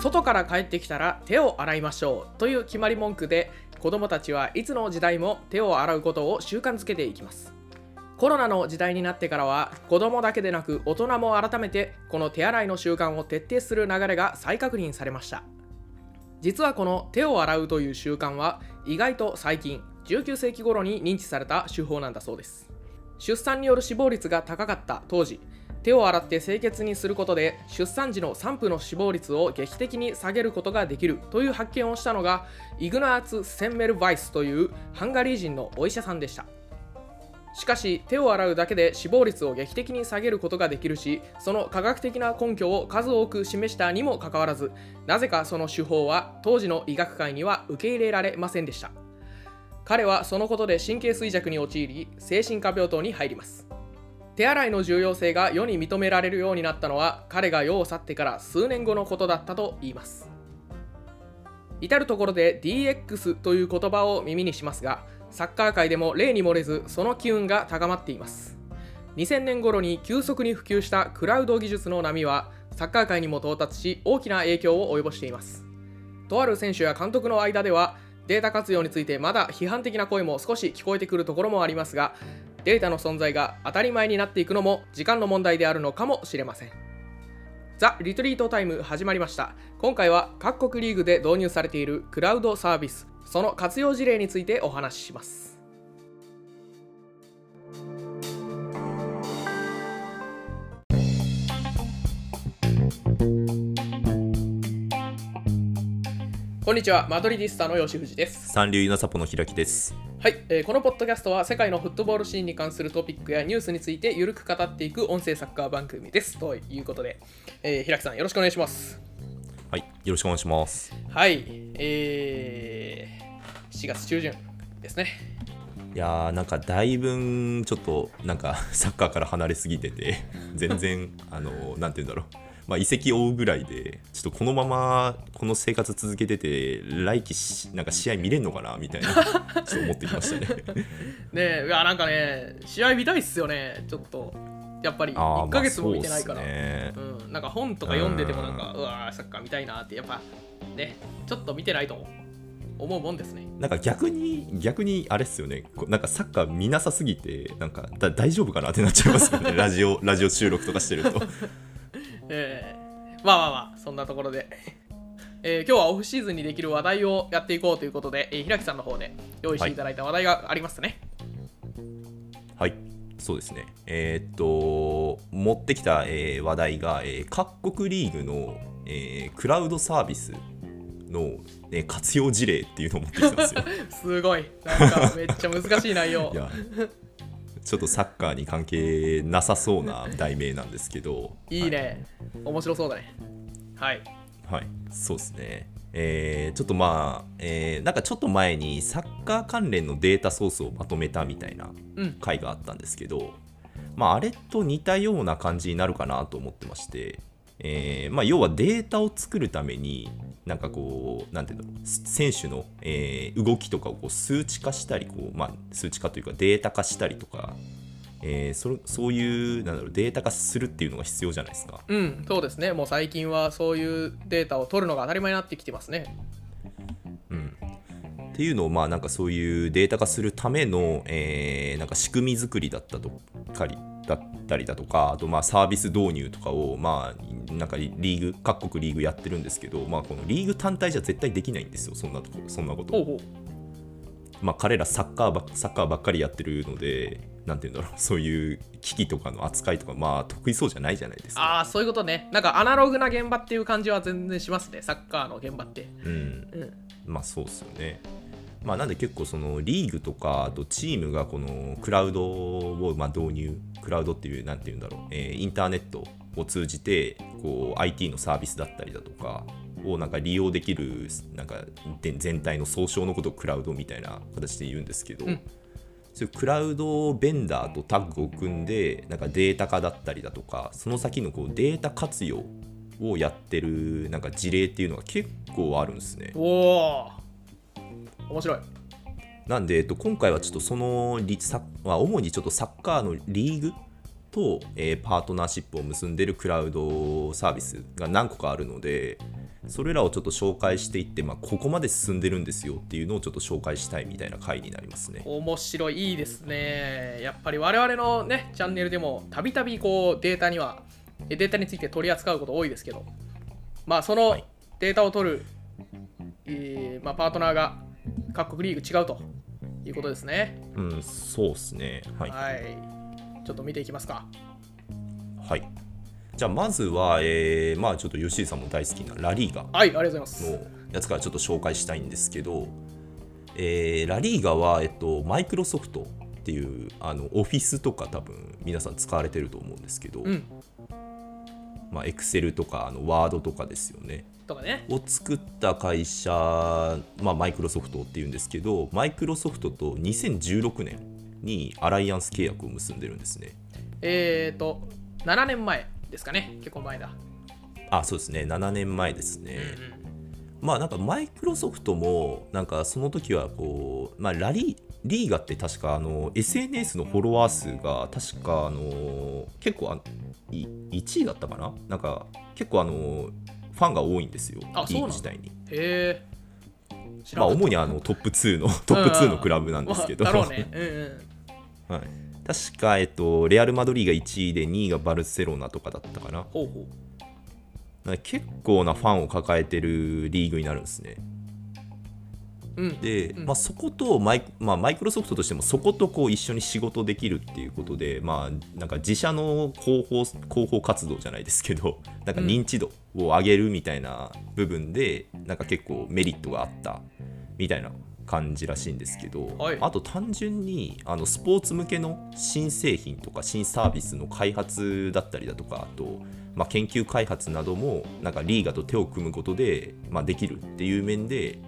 外から帰ってきたら手を洗いましょうという決まり文句で子供たちはいつの時代も手を洗うことを習慣づけていきます。コロナの時代になってからは子供だけでなく大人も改めてこの手洗いの習慣を徹底する流れが再確認されました。実はこの手を洗うという習慣は意外と最近19世紀頃に認知された手法なんだそうです。出産による死亡率が高かった当時手を洗って清潔にすることで出産時の産婦の死亡率を劇的に下げることができるという発見をしたのがイグナーツ・センメルバイスというハンガリー人のお医者さんでした。しかし手を洗うだけで死亡率を劇的に下げることができるしその科学的な根拠を数多く示したにもかかわらずなぜかその手法は当時の医学界には受け入れられませんでした。彼はそのことで神経衰弱に陥り精神科病棟に入ります。手洗いの重要性が世に認められるようになったのは彼が世を去ってから数年後のことだったと言います。至る所で DX という言葉を耳にしますがサッカー界でも例に漏れずその機運が高まっています。2000年頃に急速に普及したクラウド技術の波はサッカー界にも到達し大きな影響を及ぼしています。とある選手や監督の間ではデータ活用についてまだ批判的な声も少し聞こえてくるところもありますがデータの存在が当たり前になっていくのも時間の問題であるのかもしれませんザ・リトリートタイム始まりました今回は各国リーグで導入されているクラウドサービスその活用事例についてお話ししますこんにちは、マドリディスタの吉藤です。三流稲サポの開きです。はい、えーこのポッドキャストは世界のフットボールシーンに関するトピックやニュースについてゆるく語っていく音声サッカー番組です。ということで、えー、平木さんよろしくお願いします。はい、よろしくお願いします。はい、えー、7月中旬ですね。いやーなんかだいぶちょっとなんかサッカーから離れすぎてて全然あのなんて言うんだろう。まあ、移籍追うぐらいでちょっとこのままこの生活続けてて来季しなんか試合見れんのかなみたいなちょっと思ってきましたね。ねえ、いやなんかね、試合見たいっすよね、ちょっと。やっぱりあー1ヶ月も見てないから。まあそうねうん、なんか本とか読んでてもなんか、うわー、サッカー見たいなって、やっぱね、ちょっと見てないと思うもんですね。なんか逆に逆にあれっすよねなんかサッカー見なさすぎてなんかだ大丈夫かなってなっちゃいますよねラジオラジオ収録とかしてると。えーまあまあまあそんなところで、えー今日はオフシーズンにできる話題をやっていこうということで、えー、平木さんの方で用意していただいた話題がありますね。はい、そうですね。えーっと、持ってきた、えー話題が、えー各国リーグの、えークラウドサービスの、えー活用事例っていうのを持ってきたんですよ。すごいなんかめっちゃ難しい内容いやちょっとサッカーに関係なさそうな題名なんですけど、いいね、面白そうだね。はい。はい、そうですね。えーちょっとまあ、えーなんかちょっと前にサッカー関連のデータソースをまとめたみたいなうん。回があったんですけど、まあ、あれと似たような感じになるかなと思ってまして、えーまあ、要はデータを作るためになんかこうなんていうんだろう。選手の、えー動きとかをこう数値化したりこう、まあ、数値化というかデータ化したりとか、えーそれそういうなんだろうデータ化するっていうのが必要じゃないですか。うんそうですね。もう最近はそういうデータを取るのが当たり前になってきてますね。うん。っていうのをまあなんかそういうデータ化するための、えーなんか仕組み作りだったとかりだったりだとかあとまあサービス導入とかをまあなんかリーグ各国リーグやってるんですけど、まあ、このリーグ単体じゃ絶対できないんですよそんなとこそんなこと。まあ、彼らサッカーばサッカーばっかりやってるのでなんて言うんだろう そういう機器とかの扱いとかまあ得意そうじゃないじゃないですか。ああそういうことね。なんかアナログな現場っていう感じは全然しますねサッカーの現場って。うん。うん。まあそうっすよね。まあ、なんで結構そのリーグとかあとチームがこのクラウドをまあ導入クラウドっていうなんていうんだろう、えーインターネットを通じてこう IT のサービスだったりだとかをなんか利用できるなんかで全体の総称のことをクラウドみたいな形で言うんですけど、うん。そういうクラウドベンダーとタッグを組んでなんかデータ化だったりだとかその先のこうデータ活用をやってるなんか事例っていうのが結構あるんですね。おお面白いなんで、えっと、今回はちょっとそのリサまあ主にちょっとサッカーのリーグと、えーパートナーシップを結んでるクラウドサービスが何個かあるので、それらをちょっと紹介していって、まあ、ここまで進んでるんですよっていうのをちょっと紹介したいみたいな回になりますね。面白いいいですね。やっぱり我々のねチャンネルでもたびたびこうデータにはえデータについて取り扱うこと多いですけどまあそのはい。データを取る、えーまあ、パートナーが各国リーグ違うということですねうん、そうですね。はい。はいちょっと見ていきますかはい。じゃあ、まずは、えーまあ、ちょっと吉井さんも大好きなラリーガはいありがとうございますのやつからちょっと紹介したいんですけど、えーラリーガは、えっと、マイクロソフトっていうあのオフィスとか多分皆さん使われてると思うんですけど、うんまあ、エクセルとかあのワードとかですよね。とかね。を作った会社、まあ、マイクロソフトっていうんですけど、マイクロソフトと2016年にアライアンス契約を結んでるんですね。えっ、ー、と7年前ですかね。結構前だ、あ、そうですね、7年前ですね。まあなんかマイクロソフトもなんかその時はこう、まあ、ラリーリーガって確かあの SNS のフォロワー数が確かあの結構あい1位だったかな。なんか結構あのファンが多いんですよあリーグ自体に。へえまあ主にあのトップ2のトップ2のクラブなんですけど、まあだろうね。うんうん。はい、確か、えっと、レアル・マドリーが1位で2位がバルセロナとかだったかな。ほうほう。結構なファンを抱えてるリーグになるんですね。うんで、うん。まあ、そことマイ,、まあ、マイクロソフトとしてもそことこう一緒に仕事できるっていうことで、まあ、なんか自社の広報広報活動じゃないですけど なんか認知度を上げるみたいな部分で、なんか結構メリットがあったみたいな感じらしいんですけど、はい。あと単純にあのスポーツ向けの新製品とか新サービスの開発だったりだとかあと、まあ、研究開発などもなんかリーガと手を組むことで、まあ、できるっていう面で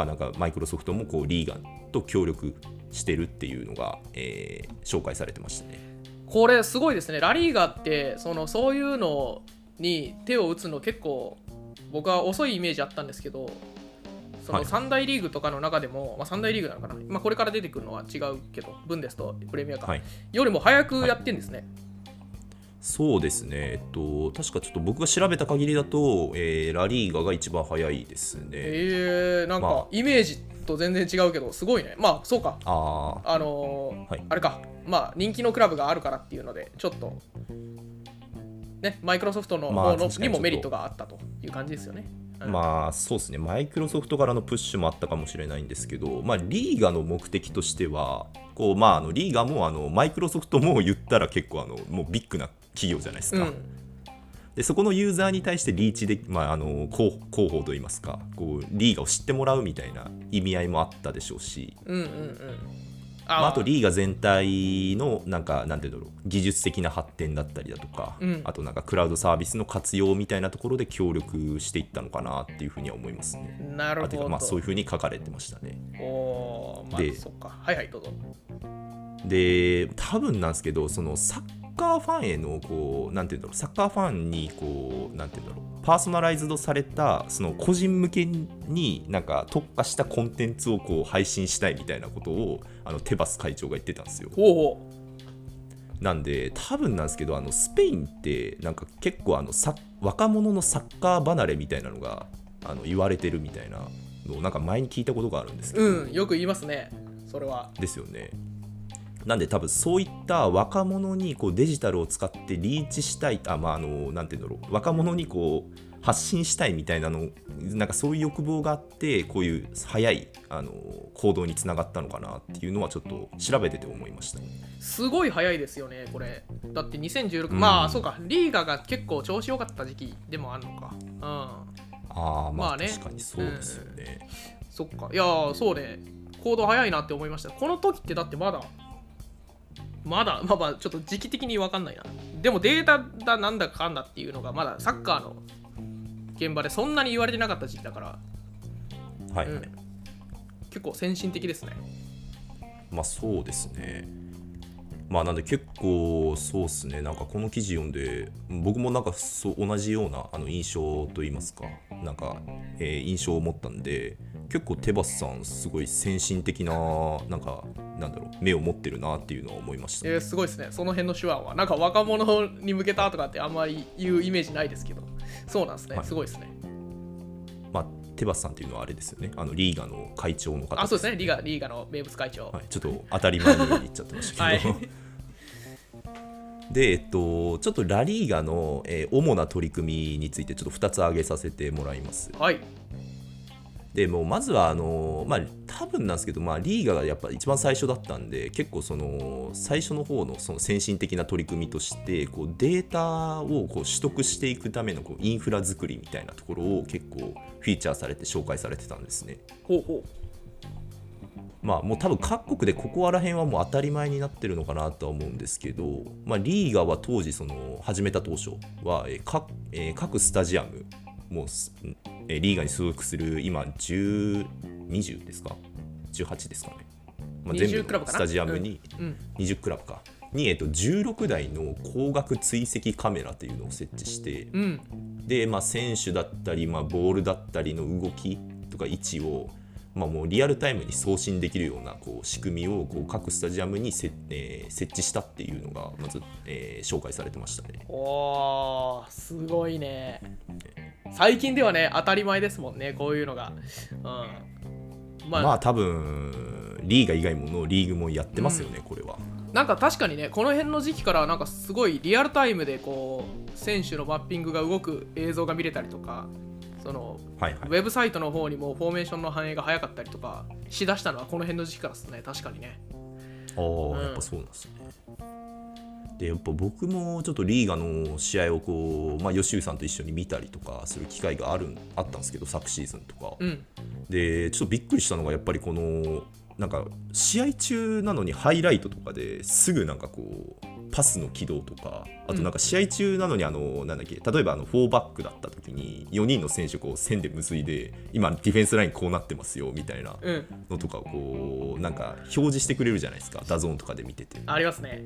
まあ、なんかマイクロソフトもこうリーガンと協力してるっていうのが、えー紹介されてましたね。これすごいですね。ラリーガってそのそういうのに手を打つの結構僕は遅いイメージあったんですけどそのはい。三大リーグとかの中でも、まあ、三大リーグなのかな、まあ、これから出てくるのは違うけどブンデスとプレミアか、はい、よりも早くやってんですね、そうですね、えっと、確かちょっと僕が調べた限りだと、えーラリーガが一番早いですね。えー、なんまあ。かイメージと全然違うけどすごいね。まあそうか。あああのーはい。あれか。まあ人気のクラブがあるからっていうのでちょっとねマイクロソフトの方のにもメリットがあったという感じですよね、うん。まあそうですね、マイクロソフトからのプッシュもあったかもしれないんですけど、まあ、リーガの目的としては、こうまあ、あのリーガもあのマイクロソフトも言ったら結構あのもうビッグな企業じゃないですか。うん。でそこのユーザーに対してリーチで、まあ、あの広広報といいますかこうリーガを知ってもらうみたいな意味合いもあったでしょうし、うんうんうん。まあ、あとーリーガ全体のなんかなんていうんだろう技術的な発展だったりだとか、うん。あとなんかクラウドサービスの活用みたいなところで協力していったのかなっていうふうには思いますね。なるほど。あまあそういうふうに書かれてましたね。おーまあでそっか。はいはいどうぞ。で多分なんですけどそのサッカーファンへのこうなんていうんだろうサッカーファンにこうなんていうんだろうパーソナライズドされたその個人向けになんか特化したコンテンツをこう配信したいみたいなことをあのテバス会長が言ってたんですよ。なんで多分なんですけどあのスペインってなんか結構あのサ若者のサッカー離れみたいなのがあの言われてるみたいなのをなんか前に聞いたことがあるんですけど、ううんよく言いますねそれはですよね。なんで多分そういった若者にこうデジタルを使ってリーチしたいあまああのなんていうんだろう。若者にこう発信したいみたいなのなんかそういう欲望があってこういう早いあの行動につながったのかなっていうのはちょっと調べてて思いました。すごい早いですよねこれ。だって2016、うん。まあそうか。リーガが結構調子良かった時期でもあるのか。うん。ああまあまあね。確かにそうですよね。そっか。いやーそうね。行動早いなって思いました。この時ってだってまだまだまあまあちょっと時期的に分かんないな。でもデータだなんだかんだっていうのがまだサッカーの現場でそんなに言われてなかった時期だから、はい、うん。結構先進的ですね。まあそうですね。まあなんで結構そうですね。なんかこの記事読んで僕もなんかそう同じようなあの印象といいますかなんか、えー印象を持ったんで結構テバスさんすごい先進的ななんかなんだろう目を持ってるなっていうのは思いました、えーすごいですね。その辺の手腕はなんか若者に向けたとかってあんまり言うイメージないですけど。そうなんですね、はい。すごいですね。テバスさんっていうのはあれですよね。あのリーガの会長の方あそうですね。リーガリーガの名物会長、はい、ちょっと当たり前のように言っちゃってましたけど、はいで、えっと、ちょっとラリーガの、えー主な取り組みについてちょっと2つ挙げさせてもらいます。はいでもうまずはあのまあ多分なんですけど、まあ、リーガがやっぱ一番最初だったんで結構その最初の方のその先進的な取り組みとしてこうデータをこう取得していくためのこうインフラ作りみたいなところを結構フィーチャーされて紹介されてたんですね。ほうほまあもう多分各国でここら辺はもう当たり前になってるのかなとは思うんですけど、まあ、リーガは当時その始めた当初は、えー各えー各スタジアムもうす、えーリーガに所属する今10 20ですか？18ですかね、まあ、20全クラブかな？部のスタジアムに、ううん。20クラブか。に、えー、と16台の光学追跡カメラというのを設置して、うん。で、まあ、選手だったり、まあ、ボールだったりの動きとか位置を、まあ、もうリアルタイムに送信できるようなこう仕組みをこう各スタジアムにせ、えー設置したっていうのがまず、えー紹介されてましたね。おーすごいね最近ではね当たり前ですもんねこういうのがうんまあ、まあ多分リーガ以外ものリーグもやってますよね、これは。なんか確かにねこの辺の時期からなんかすごいリアルタイムでこう選手のマッピングが動く映像が見れたりとかそのはいはい。ウェブサイトの方にもフォーメーションの反映が早かったりとかしだしたのはこの辺の時期からですね。確かにね。ああ、うん。やっぱそうなんですね。でやっぱ僕もちょっとリーガの試合をこう、まあ、吉井さんと一緒に見たりとかする機会があるあったんですけど昨シーズンとか、うん。でちょっとびっくりしたのがやっぱりこのなんか試合中なのにハイライトとかですぐなんかこうパスの軌道とかあとなんか試合中なのにあの、なんだっけ例えばあの4バックだった時に4人の選手を線で結いで今ディフェンスラインこうなってますよみたいなうん。のとかをこうなんか表示してくれるじゃないですかダゾーンとかで見てて。ありますね。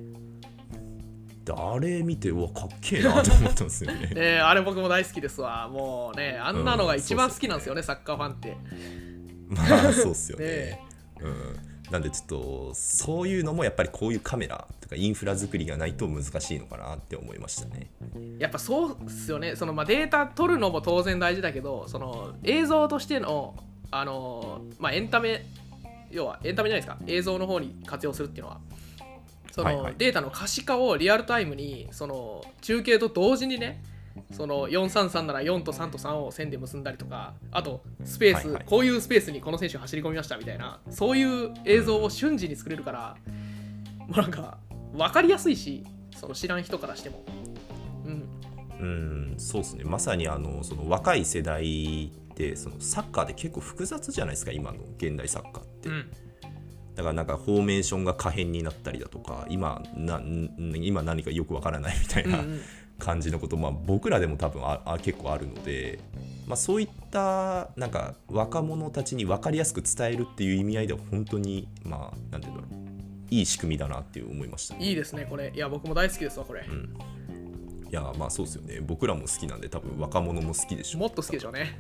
であれ見てうわかっけえなと思ったんですよね。えーあれ僕も大好きですわ。もうねあんなのが一番好きなんですよね、サッカーファンって。まあそうっすよね。ねうん、なんでちょっとそういうのもやっぱりこういうカメラとかインフラ作りがないと難しいのかなって思いましたね。やっぱそうっすよね。その、まあ、データ取るのも当然大事だけどその映像としてのあの、まあ、エンタメ要はエンタメじゃないですか。映像の方に活用するっていうのは。その、データの可視化をリアルタイムにその中継と同時にねその433なら4と3と3を線で結んだりとかあとスペース、はいはい。こういうスペースにこの選手走り込みましたみたいなそういう映像を瞬時に作れるから、もうなんか分かりやすいしその知らん人からしても。うん。うんそうですね。まさにあのその若い世代ってそのサッカーで結構複雑じゃないですか今の現代サッカーって。うん。だからなんかフォーメーションが可変になったりだとか今なん今何かよくわからない みたいな、うんうん。感じのこと、まあ、僕らでも多分ああ結構あるので、まあ、そういったなんか若者たちに分かりやすく伝えるっていう意味合いでは本当にまあなんていうんだろういい仕組みだなっていう思いました、ね、いいですねこれ。いや僕も大好きですわこれ、ん。いやまあそうですよね。僕らも好きなんで多分若者も好きでしょもっと好きでしょうね。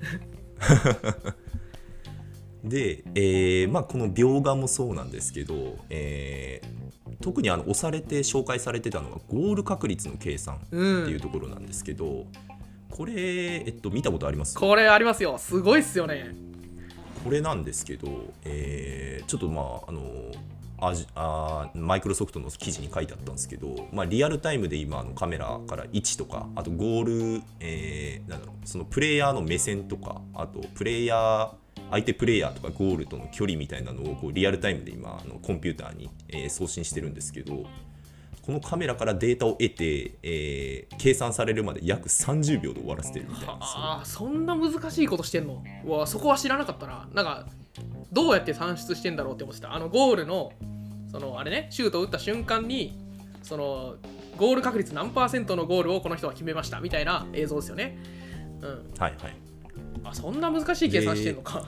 で、えーまあ、この描画もそうなんですけど、えー特にあの押されて紹介されてたのがゴール確率の計算ってうんいうところなんですけど、これ、えっと、見たことあります？これありますよ。すごいっすよね。これなんですけど、えーちょっとまああのあーマイクロソフトの記事に書いてあったんですけど、まあ、リアルタイムで今あのカメラから位置とかあとゴール、えーなんだろうそのプレイヤーの目線とかあとプレイヤー相手プレイヤーとかゴールとの距離みたいなのをこうリアルタイムで今あのコンピューターに、えー送信してるんですけどこのカメラからデータを得て、えー計算されるまで約30秒で終わらせてるみたいな。ああそんな難しいことしてんの？うわそこは知らなかったななんかどうやって算出してんだろうって思ってた。あのゴールのそのあれねシュートを打った瞬間にそのゴール確率何パーセントのゴールをこの人は決めましたみたいな映像ですよね。うん。はいはい。あそんな難しい計算してんのか、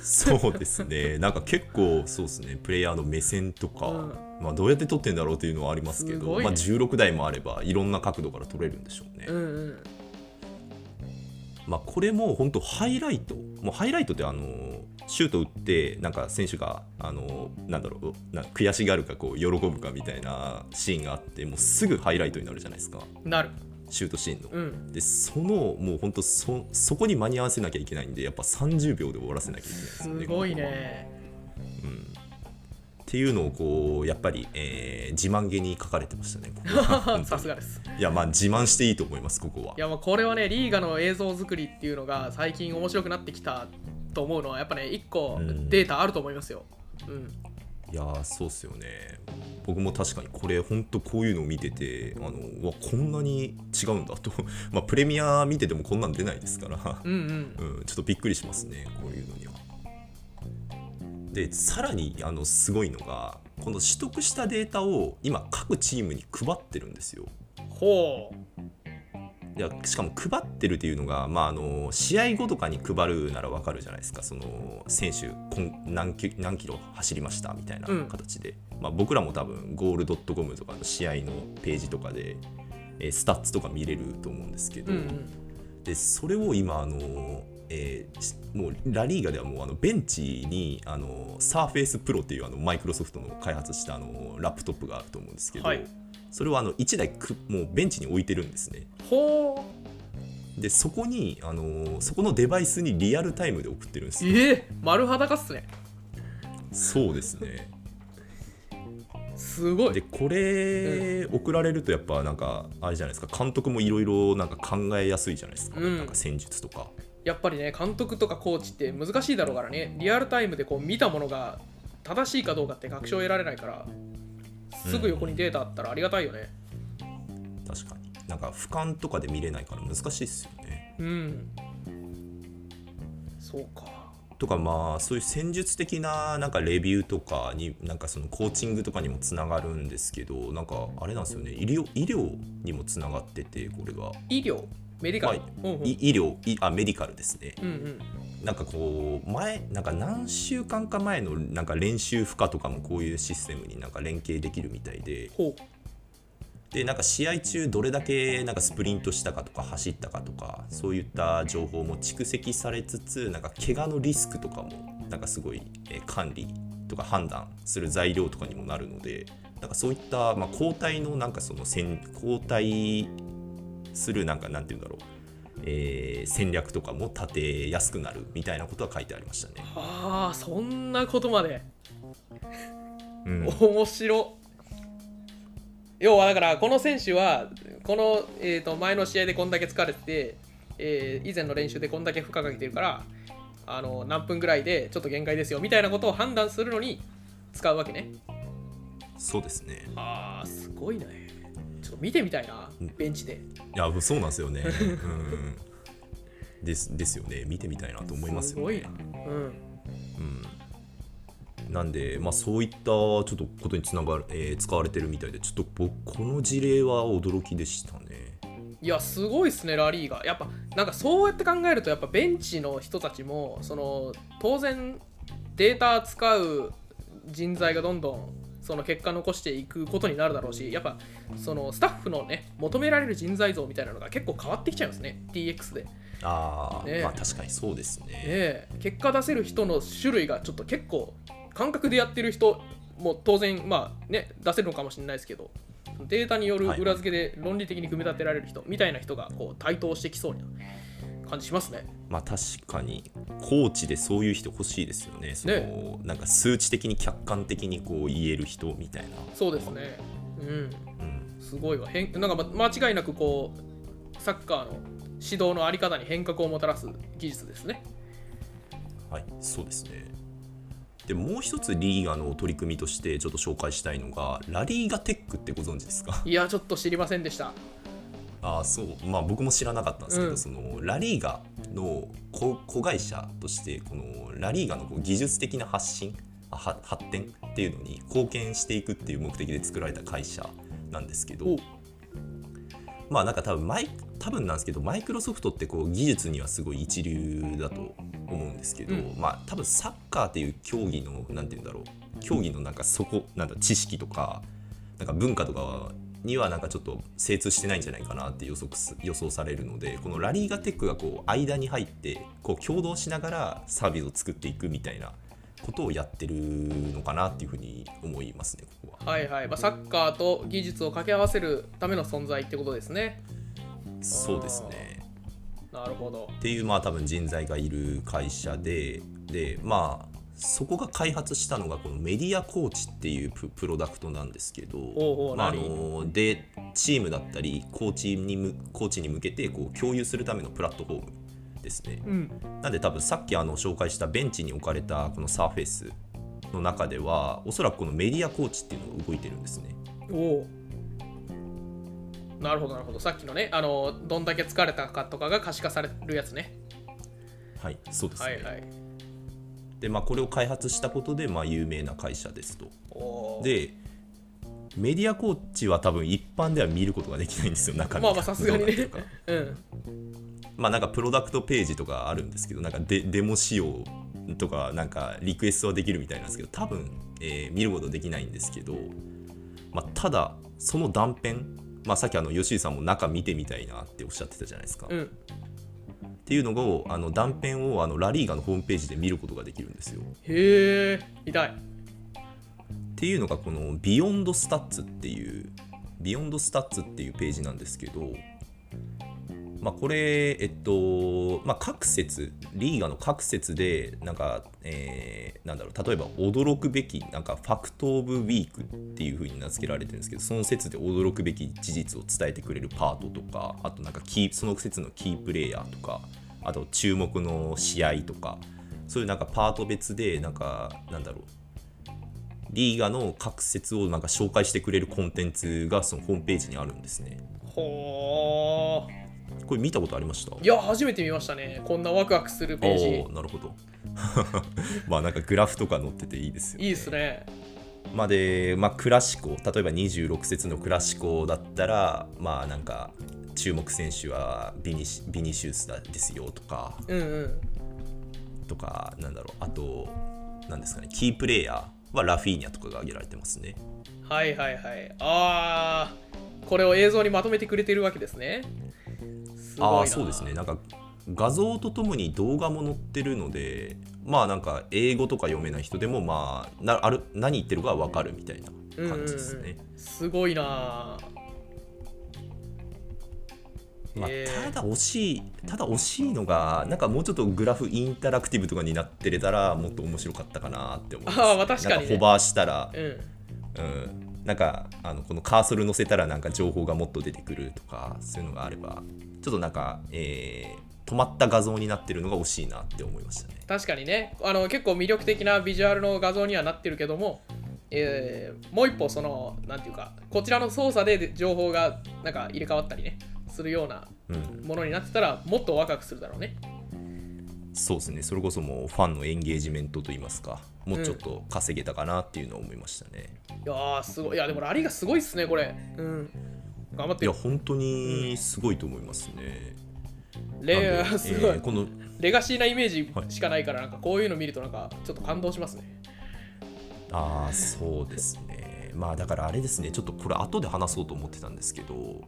そうですね、なんか結構そうですね、プレイヤーの目線とか、うん。まあ、どうやって撮ってんだろうっていうのはありますけど、ね。まあ、16台もあれば、いろんな角度から撮れるんでしょうね。うんうんまあ、これも本当、ハイライト、もうハイライトってあのシュート打って、なんか選手があのなんだろうな悔しがるかこう喜ぶかみたいなシーンがあって、もうすぐハイライトになるじゃないですか。なるシュートシーンの。うんでそのもう本当そそこに間に合わせなきゃいけないんでやっぱ30秒で終わらせなきゃいけないんですよね。すごいねっていうのをこうやっぱり、えー自慢げに書かれてましたね。ここ さすがです。いやまあ自慢していいと思いますここは。いやもうこれはねリーガの映像作りっていうのが最近面白くなってきたと思うのはやっぱね1個うん。データあると思いますよ、うん、いやーそうっすよね。僕も確かにこれ本当こういうのを見ててあのうわこんなに違うんだと。まあプレミア見ててもこんなん出ないですから、うんうん。うん、ちょっとびっくりしますねこういうのには。でさらにあのすごいのがこの取得したデータを今各チームに配ってるんですよ。ほう。いやしかも配ってるっていうのが、まあ、あの試合後とかに配るならわかるじゃないですか。その選手こん何キ何キロ走りました？みたいなうん。形で、まあ、僕らも多分 Goal.com とかの試合のページとかで、えースタッツとか見れると思うんですけど、うんうん。でそれを今あの、えーしもうラリーガではもうあのベンチにあの Surface Pro っていうあのマイクロソフトの開発したあのラップトップがあると思うんですけど、はいそれはあの1台くもうベンチに置いてるんですね。ほうでそこに、あのーそこのデバイスにリアルタイムで送ってるんですよ。ええ丸裸っすねそうですね。すごいでこれ、送られるとやっぱなんかあれじゃないですか監督もいろいろなんか考えやすいじゃないですか、うんなんか戦術とか。やっぱりね監督とかコーチって難しいだろうからね。リアルタイムでこう見たものが正しいかどうかって確証を得られないからすぐ横にデータあったらありがたいよね。確かに。なんか俯瞰とかで見れないから難しいですよね。うん。そうか。とかまあそういう戦術的ななんかレビューとかになんかそのコーチングとかにもつながるんですけどなんかあれなんですよね。医療医療にもつながっててこれが。医療？メディカル、はいうんうん。い医療いあメディカルですね。うんうん。なんかこう前なんか何週間か前のなんか練習負荷とかもこういうシステムになんか連携できるみたいで。ほでなんか試合中どれだけなんかスプリントしたかとか走ったかとかそういった情報も蓄積されつつなんか怪我のリスクとかもなんかすごいえー管理とか判断する材料とかにもなるのでなんかそういったまあ交代のなんかその戦交代するなんかなんて言うんだろう。えー戦略とかも立てやすくなるみたいなことは書いてありましたね。うああそんなことまで。うん。面白。要はだからこの選手はこの、えー、と前の試合でこんだけ疲れてて、えー以前の練習でこんだけ負荷かけてるからあの何分ぐらいでちょっと限界ですよみたいなことを判断するのに使うわけね。そうですね。あーすごいねちょっと見てみたいなベンチでいや、そうなんですよね。うん。ですですよね。見てみたいなと思いますよねすごいな。うんなんで、まあ、そういったちょっとことにつながる、えー使われてるみたいで、ちょっと僕、この事例は驚きでしたね。いやすごいっすねラリーがやっぱなんかそうやって考えるとやっぱベンチの人たちもその当然データ使う人材がどんどんその結果残していくことになるだろうしやっぱそのスタッフのね求められる人材像みたいなのが結構変わってきちゃいますね。DX で、ねああ、ね。えまあ確かにそうですね。え。結果出せる人の種類がちょっと結構感覚でやってる人も当然まあね出せるのかもしれないですけどデータによる裏付けで論理的に組み立てられる人みたいな人がこう台頭してきそうな感じしますね。まあ確かに、コーチでそういう人欲しいですよね。そのなんか数値的に客観的にこう言える人みたいな。そうですね。うん。うん、すごいわ。変なんかま間違いなくこうサッカーの指導のあり方に変革をもたらす技術ですね。はい、そうですね。でもう一つリーガの取り組みとしてちょっと紹介したいのがラリーガテックってご存知ですか？いやちょっと知りませんでした。ああそう。まあ僕も知らなかったんですけど、うん。そのラリーガの子子会社としてこのラリーガのこう技術的な発信発展っていうのに貢献していくっていう目的で作られた会社なんですけどまあなんか多分マイ多分なんですけどマイクロソフトってこう技術にはすごい一流だと思うんですけど、うん。まあ多分サッカーっていう競技のなんて言うんだろう競技のなんかそこなんだ知識とかなんか文化とかにはなんかちょっと精通してないんじゃないかなって予測す予想されるのでこのラリーガテックがこう間に入ってこう共同しながらサービスを作っていくみたいなことをやってるのかなっていうふうに思いますねここは。はいはい。まあ、サッカーと技術を掛け合わせるための存在ってことですね。そうですねなるほどっていうまあ多分人材がいる会社ででまあそこが開発したのがこのメディアコーチっていうププロダクトなんですけどまあ、あ何のでチームだったりコーチにむコーチに向けてこう共有するためのプラットフォームですね。うんなんで多分さっきあの紹介したベンチに置かれたこのサーフェイスの中ではおそらくこのメディアコーチっていうのが動いてるんですね。おおなるほどなるほどさっきのねあのどんだけ疲れたかとかが可視化されるやつねはい、そうですね。はいはいでまあこれを開発したことでまあ有名な会社ですと。でメディアコーチは多分一般では見ることができないんですよ中身まあまあさすがにね。どうん。まあなんかプロダクトページとかあるんですけどなんかデデモ仕様とかなんかリクエストはできるみたいなんですけど多分、えー見ることできないんですけど、まあ、ただその断片、まあ、さっきあの吉井さんも中見てみたいなっておっしゃってたじゃないですか、っうんていうのをあの断片をあのラリーガのホームページで見ることができるんですよ。へえ見たい。っていうのがこの Beyond Stats っていうBeyond Stats っていうページなんですけど、まあ、これえっと、まあ、各節リーガの各節でなんか、えーなんだろう例えば驚くべきなんか Fact of Week っていう風に名付けられてるんですけどその節で驚くべき事実を伝えてくれるパートとかあとなんかキーその節のキープレイヤーとかあと注目の試合とかそういうなんかパート別でなんかなんだろうリーガの各節をなんか紹介してくれるコンテンツがそのホームページにあるんですね。ほーこれ見たことありました？いや初めて見ましたね。こんなワクワクするページ。なるほど。まあなんかグラフとか載ってていいですよ、ね。いいですね。まあで、まあ、クラシコ。例えば26節のクラシコだったらまあなんか注目選手はビニシビニシウスだですよとか。うんうん。とかなんだろう。あとなんですかね。キープレイヤーはラフィーニャとかが挙げられてますね。はいはいはい。あーこれを映像にまとめてくれてるわけですねすごいな。ああそうですね。なんか画像とともに動画も載ってるのでまあなんか英語とか読めない人でもまあなある何言ってるか分かるみたいな感じですね。すごいな。まあただ惜しいただ惜しいのがなんかもうちょっとグラフインタラクティブとかになってれたらもっと面白かったかなって思います。あ確かにね。なんかホバーしたら、うん。うん、なんかあのこのカーソル載せたらなんか情報がもっと出てくるとかそういうのがあればちょっとなんか、えー止まった画像になってるのが惜しいなって思いましたね。確かにね。あの結構魅力的なビジュアルの画像にはなってるけども、えーもう一歩そのなんていうかこちらの操作で情報がなんか入れ替わったりねするようなうん、ものになってたらもっとワクワクするだろうねそうですね。それこそもうファンのエンゲージメントといいますかもうちょっと稼げたかなっていうのを思いましたね。いやーすごい。いやでもラリーがすごいっすねこれ。うん。頑張って。るいや本当にすごいと思いますね。レなんですごい、えーこのレガシーなイメージはいしかないからなんかこういうの見るとなんかちょっと感動しますね。ああそうですね。まあだからあれですね。ちょっとこれ後で話そうと思ってたんですけど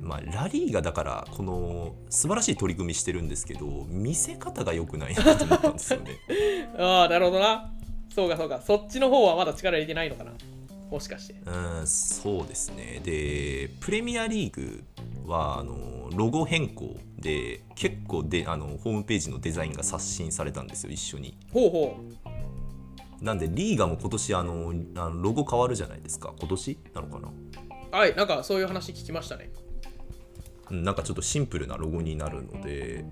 まあラリーがだからこの素晴らしい取り組みしてるんですけど見せ方が良くないなと思ったんですよね。ああなるほどな。そうかそうか。そっちの方はまだ力入れてないのかな。もしかして。うんそうですね。でプレミアリーグはあのロゴ変更で結構であのホームページのデザインが刷新されたんですよ一緒に。ほうほなんでリーガも今年あのあのロゴ変わるじゃないですか。今年なのかな。うはいなんかそういう話聞きましたね。うんなんかちょっとシンプルなロゴになるので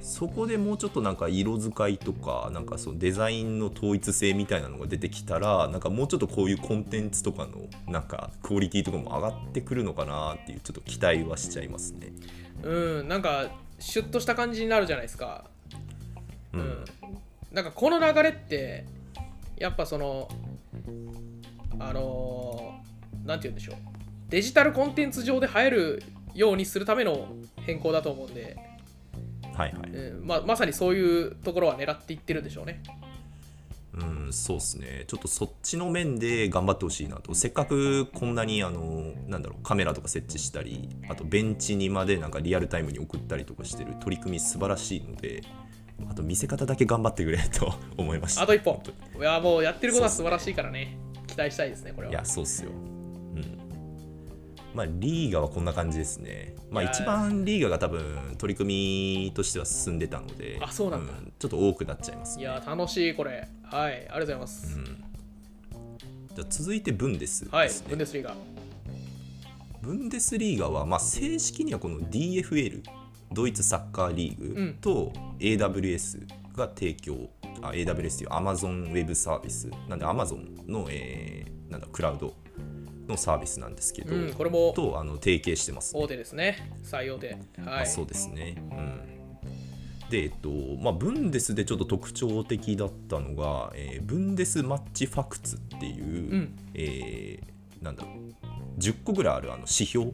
そこでもうちょっとなんか色使いとかなんかそうデザインの統一性みたいなのが出てきたらなんかもうちょっとこういうコンテンツとかのなんかクオリティとかも上がってくるのかなっていうちょっと期待はしちゃいますね。うんなんかシュッとした感じになるじゃないですか。ううんん、なんかこの流れってやっぱそのあのーなんて言うんでしょう。デジタルコンテンツ上で映えるようにするための変更だと思うんで、はいはい。うんままさにそういうところは狙っていってるんでしょうねうん、そうですね。ちょっとそっちの面で頑張ってほしいなと。せっかくこんなにあのなんだろうカメラとか設置したり、あとベンチにまでなんかリアルタイムに送ったりとかしてる取り組み素晴らしいので、あと見せ方だけ頑張ってくれと 思いました。あと一歩いやもうやってることは素晴らしいからね期待したいですねこれはいや、そうっすよ。うん。まあ、リーガはこんな感じですね。まあ、一番リーガが多分取り組みとしては進んでたので、あそうなんだちょっと多くなっちゃいますね。いやー楽しいこれはいありがとうございます、じゃあ続いてブンデスですね。はいブンデスリーガブンデスリーガは、まあ、正式にはこの DFL ドイツサッカーリーグと AWS が提供、あ AWS という Amazon ウェブサービスなんで Amazon の、えーなんだクラウドのサービスなんですけど、うんこれもとあの提携してます、ね。大手ですね。最大手はい。あそうですね。うん。で、えっとまあ、ブンデスでちょっと特徴的だったのが、えーブンデスマッチファクツっていう、うん。えーなんだろう。10個ぐらいあるあの指標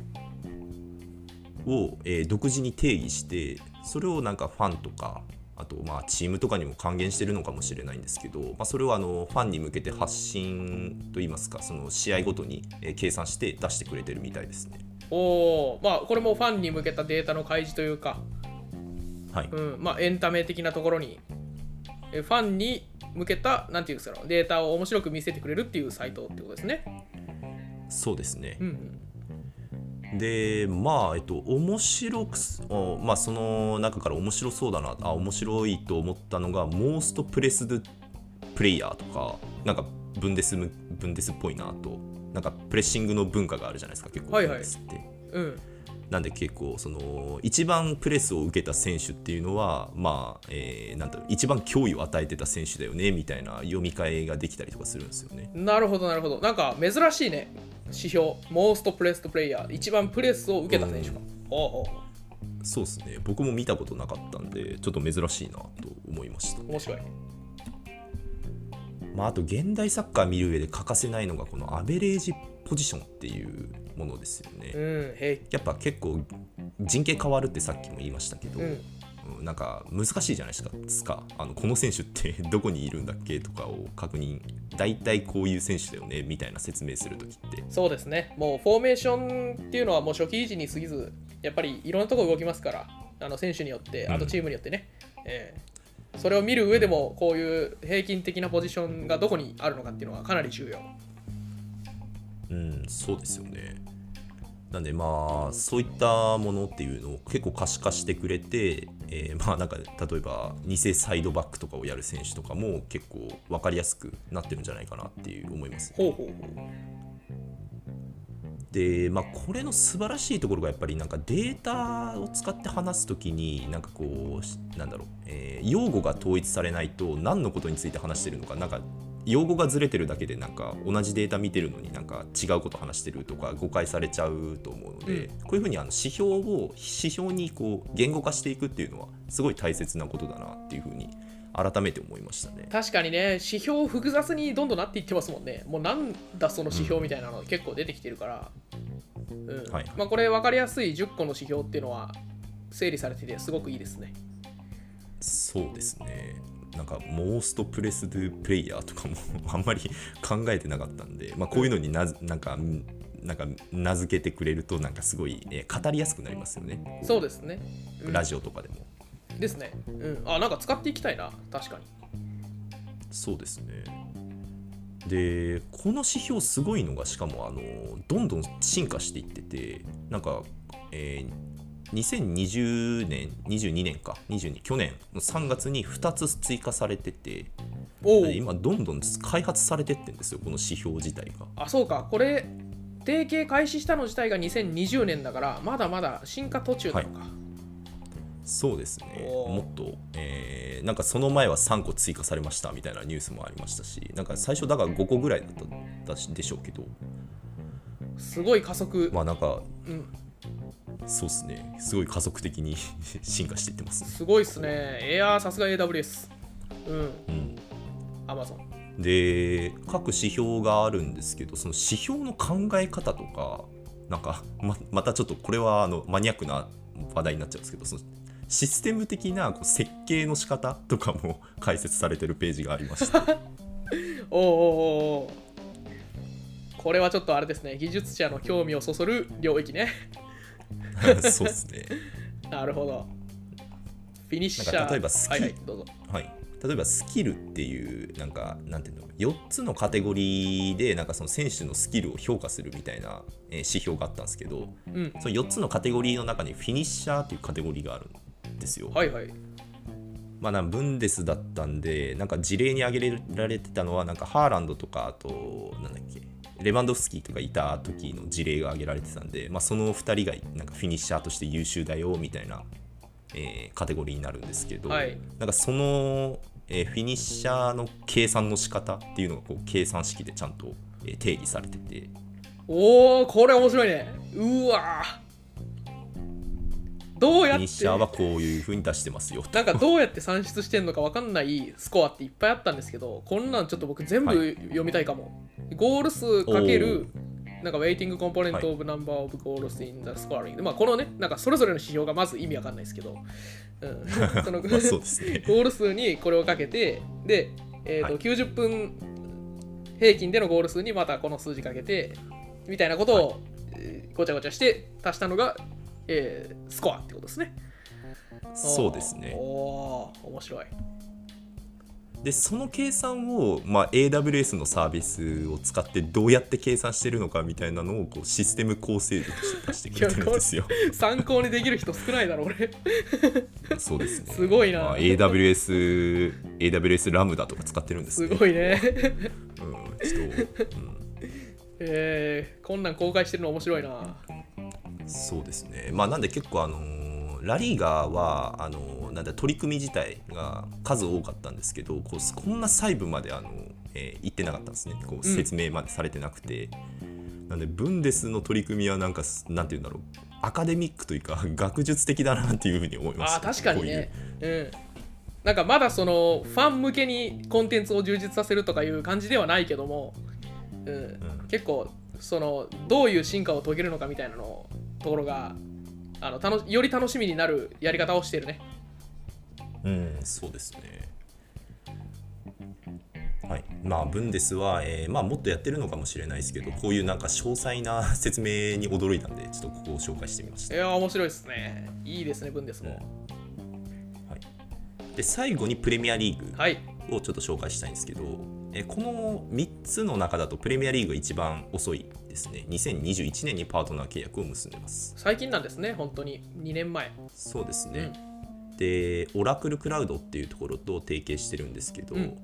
を、えー独自に定義してそれをなんかファンとかあとまあチームとかにも還元してるのかもしれないんですけど、まあ、それをあのファンに向けて発信といいますかその試合ごとに、えー計算して出してくれてるみたいですね。おおまあこれもファンに向けたデータの開示というか、はい、うん、まあエンタメ的なところにえファンに向けたなんていうんですかデータを面白く見せてくれるっていうサイトってことですねそうですね。うんでまあえっと面白くまあその中から面白そうだなあ面白いと思ったのがモーストプレスドプレイヤーとかなんかブンデスムブンデスっぽいなとなんかプレッシングの文化があるじゃないですか結構はいはい。うん。なんで結構その一番プレスを受けた選手っていうのはまあ、えーなんだろう一番脅威を与えてた選手だよねみたいな読み替えができたりとかするんですよね。なるほどなるほど。なんか珍しいね指標モーストプレストプレイヤー一番プレスを受けた選手か、おうおうそうですね。僕も見たことなかったんでちょっと珍しいなと思いました。面白い。まあ、あと現代サッカー見る上で欠かせないのがこのアベレージポジションっていうものですよね。うんへい。やっぱ結構陣形変わるってさっきも言いましたけど、うんうんなんか難しいじゃないですか。あのこの選手って どこにいるんだっけとかを確認。大体こういう選手だよねみたいな説明するときって。そうですね。もうフォーメーションっていうのはもう初期維持に過ぎずやっぱりいろんなところ動きますから。あの選手によってあとチームによってね、えーそれを見る上でもこういう平均的なポジションがどこにあるのかっていうのはかなり重要。うんそうですよねなんでまあそういったものっていうのを結構可視化してくれて、えー まあなんか例えば偽サイドバックとかをやる選手とかも結構分かりやすくなってるんじゃないかなっていう思いますでまあこれの素晴らしいところがやっぱりなんかデータを使って話すときになんかこうしなんだろう、えー用語が統一されないと何のことについて話してるのかなんか用語がずれてるだけでなんか同じデータ見てるのになんか違うこと話してるとか誤解されちゃうと思うので、うん。こういうふうにあの指標を指標にこう言語化していくっていうのはすごい大切なことだなっていうふうに改めて思いましたね。確かにね指標複雑にどんどんなっていってますもんね。もうなんだその指標みたいなの結構出てきてるから、うん。はいまあ、これ分かりやすい10個の指標っていうのは整理されててすごくいいですね。そうですね。なんか、モーストプレスドゥプレイヤーとかもあんまり考えてなかったんで、まあ、こういうのになずなんか、んなんか名付けてくれると、なんかすごい、えー語りやすくなりますよね。そうですね、うん。ラジオとかでも。ですね。うん。あなんか使っていきたいな。確かに。そうですね。で、この指標すごいのが、しかも、あの、どんどん進化していってて、なんか、えー2020年、22年か、22去年の3月に2つ追加されてて、今どんどん開発されてってんですよこの指標自体が。あそうか。これ提携開始したの自体が2020年だからまだまだ進化途中なのか、そうですね。もっと、えーなんかその前は3個追加されましたみたいなニュースもありましたしなんか最初だから5個ぐらいだったしでしょうけど。すごい加速、まあなんかうん、そうですね。すごい加速的に 進化していってますね。すごいっすね。いやーさすが AWS うん。うん。Amazon で各指標があるんですけどその指標の考え方とかなんかままたちょっとこれはあのマニアックな話題になっちゃうんですけどそのシステム的なこう設計の仕方とかも 解説されてるページがありまして。おうおうおうおうこれはちょっとあれですね。技術者の興味をそそる領域ね そうですね。なるほど。フィニッシャー。なんか例えばスキはいはいどうぞ。はい。例えばスキルっていうなんかなんていうの？4つのカテゴリーでなんかその選手のスキルを評価するみたいな、えー指標があったんですけどうん。その4つのカテゴリーの中にフィニッシャーっていうカテゴリーがあるんですよ。はいはい。まあ、なブンデスだったんでなんか事例に挙げられてたのはなんかハーランドとかあとなんだっけ？レバンドフスキーとかいた時の事例が挙げられてたんで、まあ、その2人がなんかフィニッシャーとして優秀だよみたいな、えーカテゴリーになるんですけど、はい。なんかその、えーフィニッシャーの計算の仕方っていうのがこう計算式でちゃんと、えー定義されてて。おおこれ面白いね。うわどうやっフィニッシャーてはこういう風に出してますよ。なんかどうやって算出してんのか分かんないスコアっていっぱいあったんですけどこんなんちょっと僕全部はい。読みたいかも、ゴール数かけるなんか weighting component はい of number of goals in the scoring まあこのねなんかそれぞれの指標がまず意味わかんないですけど、うん、そのまあそうですね。ゴール数にこれをかけてで、えーとはい。90分平均でのゴール数にまたこの数字かけてみたいなことを、えーごちゃごちゃして足したのが、えースコアってことですね。そうですねおー面白い。でその計算を、まあ、AWS のサービスを使ってどうやって計算してるのかみたいなのをこうシステム構成図として出してくれてるんですよ。参考にできる人少ないだろ俺。そうですね。すごいなまあ AWS、AWS ラムダとか使ってるんですね。すごいね。うん、ちょっと、うん えー、こんなん公開してるの面白いな。そうですね。まあなんで結構あのーラリーガーはあのーなんだ取り組み自体が数多かったんですけど、こうこんな細部まであのえー言ってなかったんですね。こううん説明までされてなくて、なんでブンデスの取り組みはなんかすなんて言うんだろう。アカデミックというか学術的だなっていうふうに思いました。あー確かにね。うん。なんかまだそのファン向けにコンテンツを充実させるとかいう感じではないけども、うん結構そのどういう進化を遂げるのかみたいなのところがあの楽より楽しみになるやり方をしてるね。うん、そうですね。はい、まあブンデスは、えーまあ、もっとやってるのかもしれないですけどこういうなんか詳細な説明に驚いたんでちょっとここを紹介してみました。いやー面白いですね。いいですね、ブンデスも。で最後にプレミアリーグはい。をちょっと紹介したいんですけど、えーこの3つの中だとプレミアリーグが一番遅いですね。2021年にパートナー契約を結んでます。最近なんですね、本当に。2年前。そうですね、でオラクルクラウドっていうところと提携してるんですけど、うん。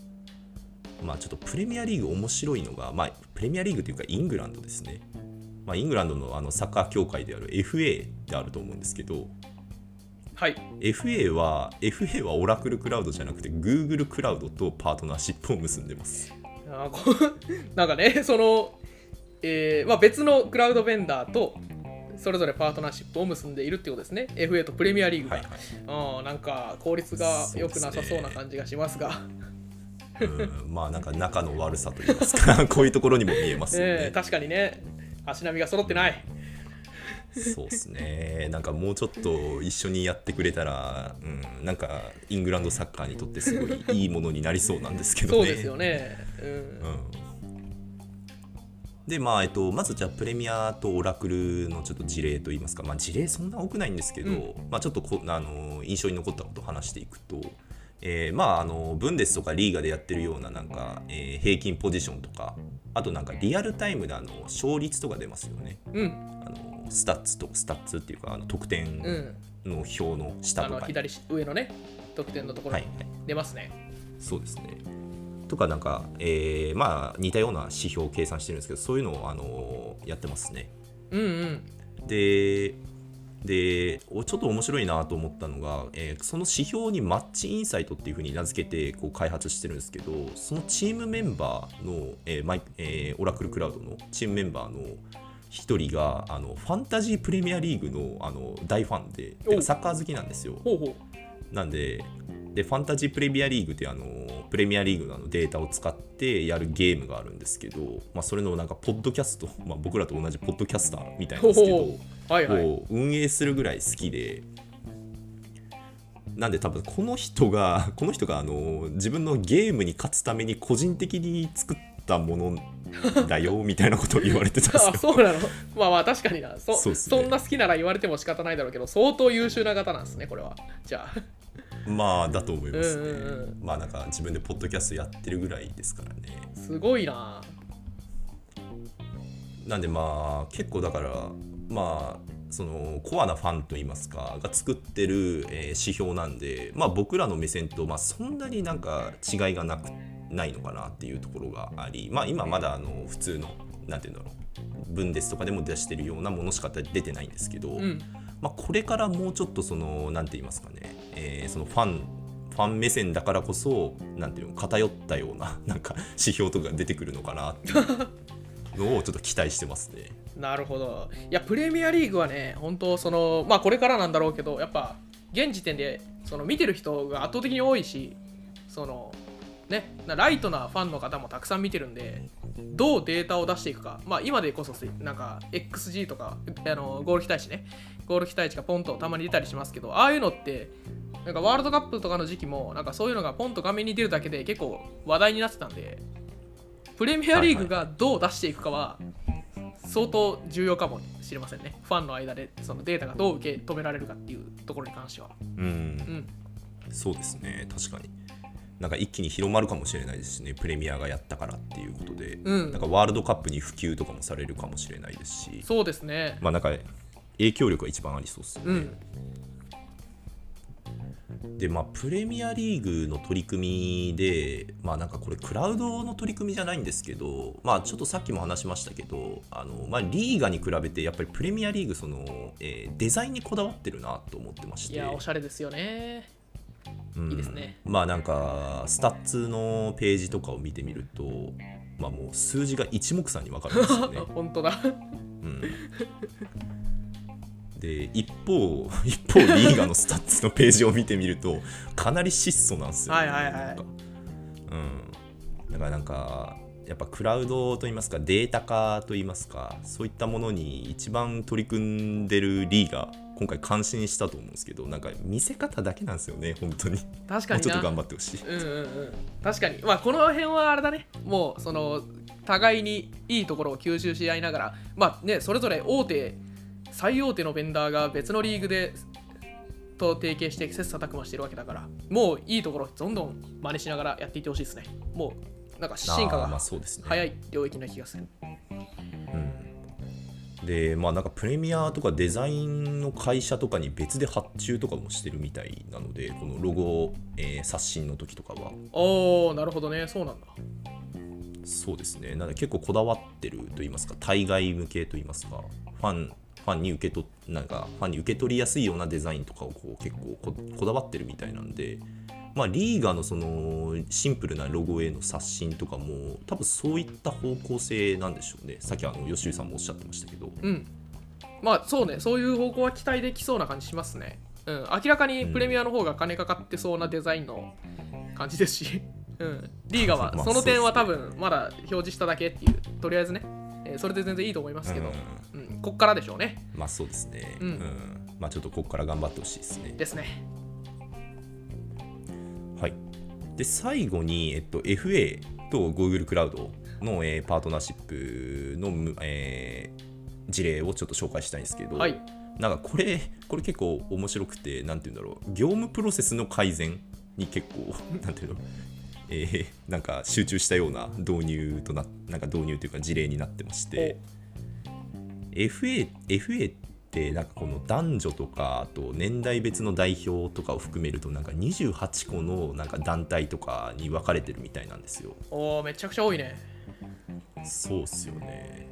まあちょっとプレミアリーグ面白いのが、まあ、プレミアリーグというかイングランドですね、まあ、イングランドのあのサッカー協会である FA であると思うんですけどはい。FA は FA はオラクルクラウドじゃなくて Google クラウドとパートナーシップを結んでますあーこう なんかね、その、えーまあ、別のクラウドベンダーとそれぞれパートナーシップを結んでいるってことですね。FA とプレミアリーグが。はいはいあーなんか効率が良くなさそうな感じがしますが、うんまあなんか仲の悪さといいますか こういうところにも見えますよねえー、確かにね、足並みが揃ってない。そうですね。なんかもうちょっと一緒にやってくれたら、うん、なんかイングランドサッカーにとってすごいいいものになりそうなんですけどね。そうですよね。うん。うん。でまあえっと、まずじゃあプレミアとオラクルのちょっと事例といいますか、まあ、事例そんな多くないんですけど、うん。まあ、ちょっとこあの印象に残ったことを話していくと、えーまああのブンデスとかリーガでやってるようななんか、えー平均ポジションとかあとなんかリアルタイムであの勝率とか出ますよね。うん。あのスタッツとスタッツっていうかあの得点うん。の表の下とかに、左し上のね、得点のところにはいはい出ますね。そうですね。とかなんか、えーまあ似たような指標を計算してるんですけどそういうのを、あのやってますね。うんうん。ででおちょっと面白いなと思ったのが、えーその指標にマッチインサイトっていうふうに名付けてこう開発してるんですけどそのチームメンバーの、えーマイえーオラクルクラウドのチームメンバーの一人があのファンタジープレミアリーグのあの大ファンでおてかサッカー好きなんですよ。ほうほう。なんででファンタジープレミアリーグってあのプレミアリーグのあのデータを使ってやるゲームがあるんですけど、まあ、それのなんかポッドキャスト、まあ、僕らと同じポッドキャスターみたいなんですけどほうはいはい。を運営するぐらい好きでなんで多分この人がこの人があの自分のゲームに勝つために個人的に作ったものだよみたいなことを言われてたんです あよ。そうなの？まあまあ確かにな。そそうね。そんな好きなら言われても仕方ないだろうけど相当優秀な方なんですねこれは。じゃあ。まあだと思いますね、うんうんうまあなんか自分でポッドキャストやってるぐらいですからね。すごいな。なんでまあ結構だからまあそのコアなファンといいますかが作ってる、えー指標なんでまあ僕らの目線とまあそんなになんか違いがなくないのかなっていうところがありまあ今まだあの普通のなんていうんだろう分ですとかでも出してるようなものしか出てないんですけど、うんまあ、これからもうちょっとそのなんて言いますかね、えーそのファンファン目線だからこそなんていうの偏ったような なんか指標とかが出てくるのかなっていうのをちょっと期待してますね。なるほどいやプレミアリーグはね本当そのまあこれからなんだろうけどやっぱ現時点でその見てる人が圧倒的に多いしそのねなライトなファンの方もたくさん見てるんでどうデータを出していくか。まあ今でこそなんか XG とかあのゴール期待値ね。ゴール期待値がポンとたまに出たりしますけどああいうのってなんかワールドカップとかの時期もなんかそういうのがポンと画面に出るだけで結構話題になってたんでプレミアリーグがどう出していくかは相当重要かもしれませんね。ファンの間でそのデータがどう受け止められるかっていうところに関しては。うん。うん、そうですね。確かになんか一気に広まるかもしれないですしねプレミアがやったからっていうことで、うんなんかワールドカップに普及とかもされるかもしれないですしそうですね。まあなんか影響力が一番ありそうですよね。うん、でまあプレミアリーグの取り組みでまあなんかこれクラウドの取り組みじゃないんですけどまあちょっとさっきも話しましたけどあの、まあ、リーガに比べてやっぱりプレミアリーグその、えーデザインにこだわってるなと思ってましていや、おしゃれですよね。うん。いいですね。まあなんかスタッツのページとかを見てみるとまあもう数字が一目散に分かるんですよね。本当だ。うん。で一方 一方リーガのスタッツのページを見てみるとかなり質素なんですよ、はいはいはい。うん、だからなんかやっぱクラウドといいますかデータ化といいますかそういったものに一番取り組んでるリーガ今回感心したと思うんですけどなんか見せ方だけなんですよね本当に確かにな。もうちょっと頑張ってほしいうんうんうん。確かに。まあ、この辺はあれだね。もう、その、互いにいいところを吸収し合いながら、まあね、それぞれ大手、最大手のベンダーが別のリーグでと提携して切磋琢磨してるわけだから、もういいところどんどん真似しながらやっていってほしいですね。もう、なんか進化がそうですね早い領域な気がする。でまあなんかプレミアとかデザインの会社とかに別で発注とかもしてるみたいなのでこのロゴ、えー刷新の時とかはおー、なるほどね。そうなんだ。そうですねなので結構こだわってると言いますか対外向けと言いますかファンファンに受け取なんかファンに受け取りやすいようなデザインとかをこう結構ここだわってるみたいなんでまあリーガのそのシンプルなロゴへの刷新とかも多分そういった方向性なんでしょうねさっきあの吉井さんもおっしゃってましたけどうん。まあそうね、そういう方向は期待できそうな感じしますね。うん、明らかにプレミアの方が金かかってそうなデザインの感じですし、うん、リーガは まあその点は多分まだ表示しただけっていう、とりあえずね、えーそれで全然いいと思いますけど、ううん、こっからでしょうね。まあそうですね。ううんん。まあちょっとここから頑張ってほしいですね。ですね。はい。で、最後に、えっと、FA と Google クラウドの、えーパートナーシップの、むえー事例をちょっと紹介したいんですけど、はい。なんかこれ、これ結構面白くて、なんて言うんだろう、業務プロセスの改善に結構、なんていうの、えーなんか集中したような導入とな、なんか導入というか事例になってまして、FA, FA ってなんかこの男女とかあと年代別の代表とかを含めるとなんか28個のなんか団体とかに分かれてるみたいなんですよ。おー、めちゃくちゃ多いね。そうっすよね。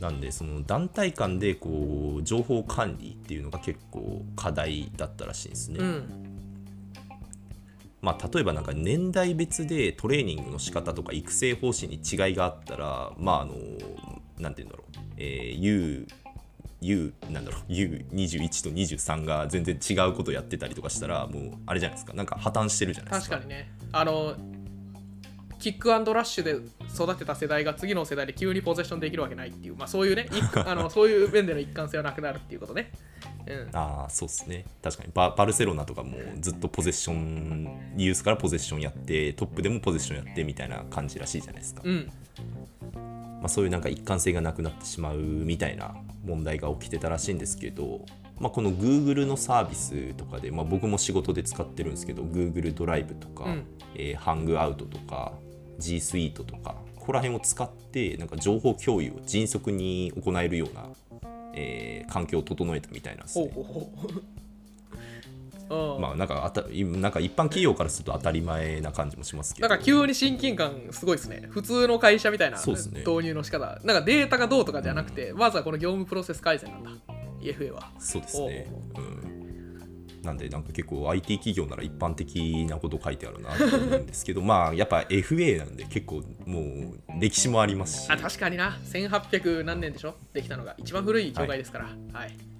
なんでその団体間でこう情報管理っていうのが結構課題だったらしいんですね。うん。まあ、例えばなんか年代別でトレーニングの仕方とか育成方針に違いがあったらまああのなんて言うんだろう、えー U なんだろう U21 と23が全然違うことやってたりとかしたらもうあれじゃないですかなんか破綻してるじゃないですか確かにね。あの、キックアンドラッシュで育てた世代が次の世代で急にポゼッションできるわけないっていう、まあそういうね、一 あのそういう面での一貫性はなくなるっていうことね。うん。ああそうですね確かにババルセロナとかもずっとポゼッションユースからポゼッションやってトップでもポゼッションやってみたいな感じらしいじゃないですか、うん。まあ、そういうなんか一貫性がなくなってしまうみたいな問題が起きてたらしいんですけど、まあ、この Google のサービスとかで、まあ、僕も仕事で使ってるんですけど Google ドライブとか、うんえー、ハングアウトとか G Suite とかここら辺を使ってなんか情報共有を迅速に行えるような、えー環境を整えたみたいなんですね。ほうほうほう。うんまあなんかあたなんか一般企業からすると当たり前な感じもしますけどなんか急に親近感すごいですね。普通の会社みたいなそうですね導入の仕方。なんかデータがどうとかじゃなくて、まずはこの業務プロセス改善なんだ。EFA は。そうですね、うん、なんでなんか結構 IT 企業なら一般的なこと書いてあるなと思うんですけど まあやっぱ FA なんで結構もう歴史もありますしあ、確かにな。1800何年でしょ？できたのが。一番古い業界ですから。はい。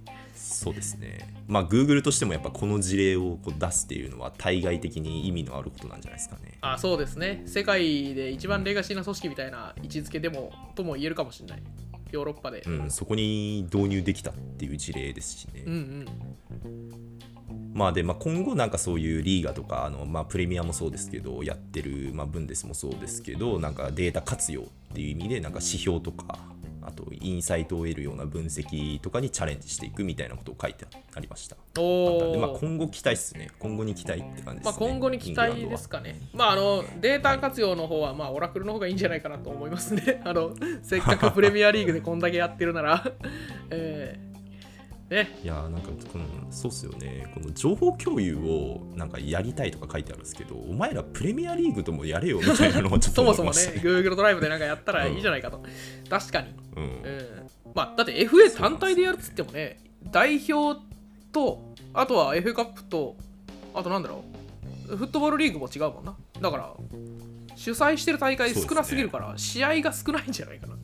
そうですねまあ Google としてもやっぱこの事例をこう出すっていうのは対外的に意味のあることなんじゃないですかねあ、そうですね。世界で一番レガシーな組織みたいな位置づけでも、とも言えるかもしれない。ヨーロッパで。うん、そこに導入できたっていう事例ですしね、うんうん。まあで、まあ、今後なんかそういうリーガとかあの、まあ、プレミアもそうですけどやってる、まあ、ブンデスもそうですけどなんかデータ活用っていう意味でなんか指標とかあとインサイトを得るような分析とかにチャレンジしていくみたいなことを書いてありました。おでまあ、ー。今後期待ですね。今後に期待って感じですね。まあ、今後に期待ですかね。まあ、あのデータ活用の方は、まあ、オラクルの方がいいんじゃないかなと思いますね。あのせっかくプレミアリーグでこんだけやってるなら、えー、ね、いやーなんかこのそうっすよねこの情報共有をなんかやりたいとか書いてあるんですけどお前らプレミアリーグともやれよみたいなのはちょっと そもそもね。Google ドライブでなんかやったらいいじゃないかと。確かに。うんうん。まあ、だって FA 単体でやるっつってもね、代表と、あとは FA カップと、あとなんだろう、フットボールリーグも違うもんな。だから、主催してる大会少なすぎるから、試合が少ないんじゃないかな。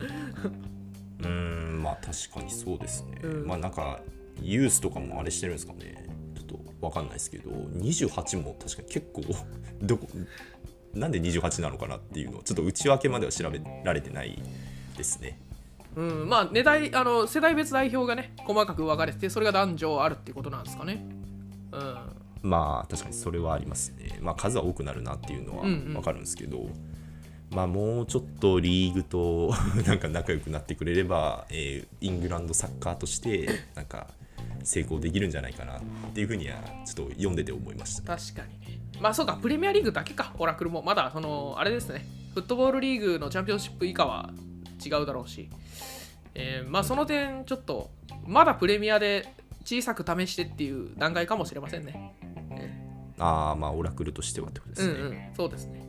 うーんまあ確かにそうですね、うんまあなんかユースとかもあれしてるんですかね。ちょっとわかんないですけど。28も確かに結構 どこなんで28なのかなっていうのをちょっと内訳までは調べられてないですね。うん、まあ、年代、あの、世代別代表がね、細かく分かれてて、それが男女あるってことなんですかね。うん。まあ確かにそれはありますね。まあ数は多くなるなっていうのはうんうん。わかるんですけど、まあもうちょっとリーグと なんか仲良くなってくれれば、えーイングランドサッカーとしてなんか成功できるんじゃないかなっていうふうにはちょっと読んでて思いました確かにね。まあそうか、プレミアリーグだけか、オラクルも。まだ、その、あれですね、フットボールリーグのチャンピオンシップ以下は違うだろうし、えーまあその点、ちょっと、まだプレミアで小さく試してっていう段階かもしれませんね。ああまあオラクルとしてはってことですね、うんうん、そうですね。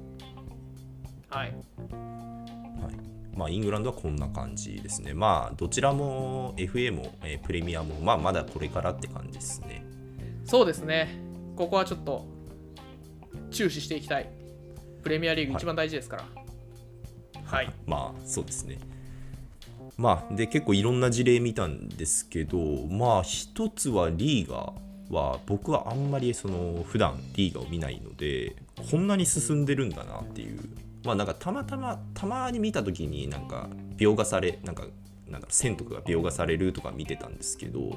はい。はいまあ、イングランドはこんな感じですねまあどちらも FA も、えープレミアも、まあ、まだこれからって感じですねそうですね。ここはちょっと注視していきたい。プレミアリーグ一番大事ですから。はい。まあそうですねまあで結構いろんな事例見たんですけどまあ一つはリーガは僕はあんまりその普段リーガを見ないのでこんなに進んでるんだなっていうまあなんかたまたまたまに見た時になんか描画されなんかなんだろ線とかが描画されるとか見てたんですけど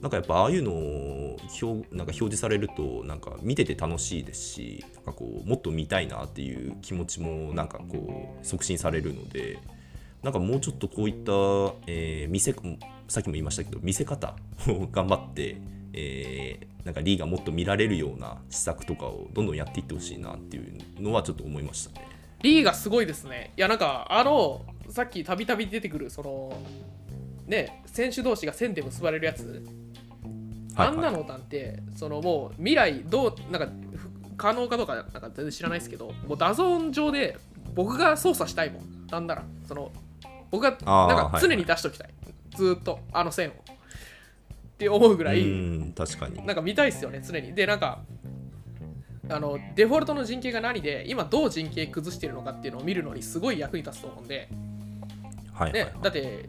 なんかやっぱああいうのを表なんか表示されるとなんか見てて楽しいですしなんかこうもっと見たいなっていう気持ちもなんかこう促進されるのでなんかもうちょっとこういった、えー見せさっきも言いましたけど見せ方を頑張って、えーなんかリーガもっと見られるような施策とかをどんどんやっていってほしいなっていうのはちょっと思いましたね。リーガすごいですね。いや、なんか、あの、さっきたびたび出てくる、その、ね、選手同士が線で結ばれるやつ、あんなのなんて、そのもう未来どう、なんか、ふ可能かどうかなんか全然知らないですけど、もう DAZN 上で僕が操作したいもん。なんなら、その、僕がなんか常に出しときたい。ずーっと、あの線を。って思うぐらい、うん確かに。なんか見たいっすよね、常に。で、なんか、あのデフォルトの陣形が何で、今どう陣形崩してるのかっていうのを見るのにすごい役に立つと思うんで、はいはいはい。ね、だって、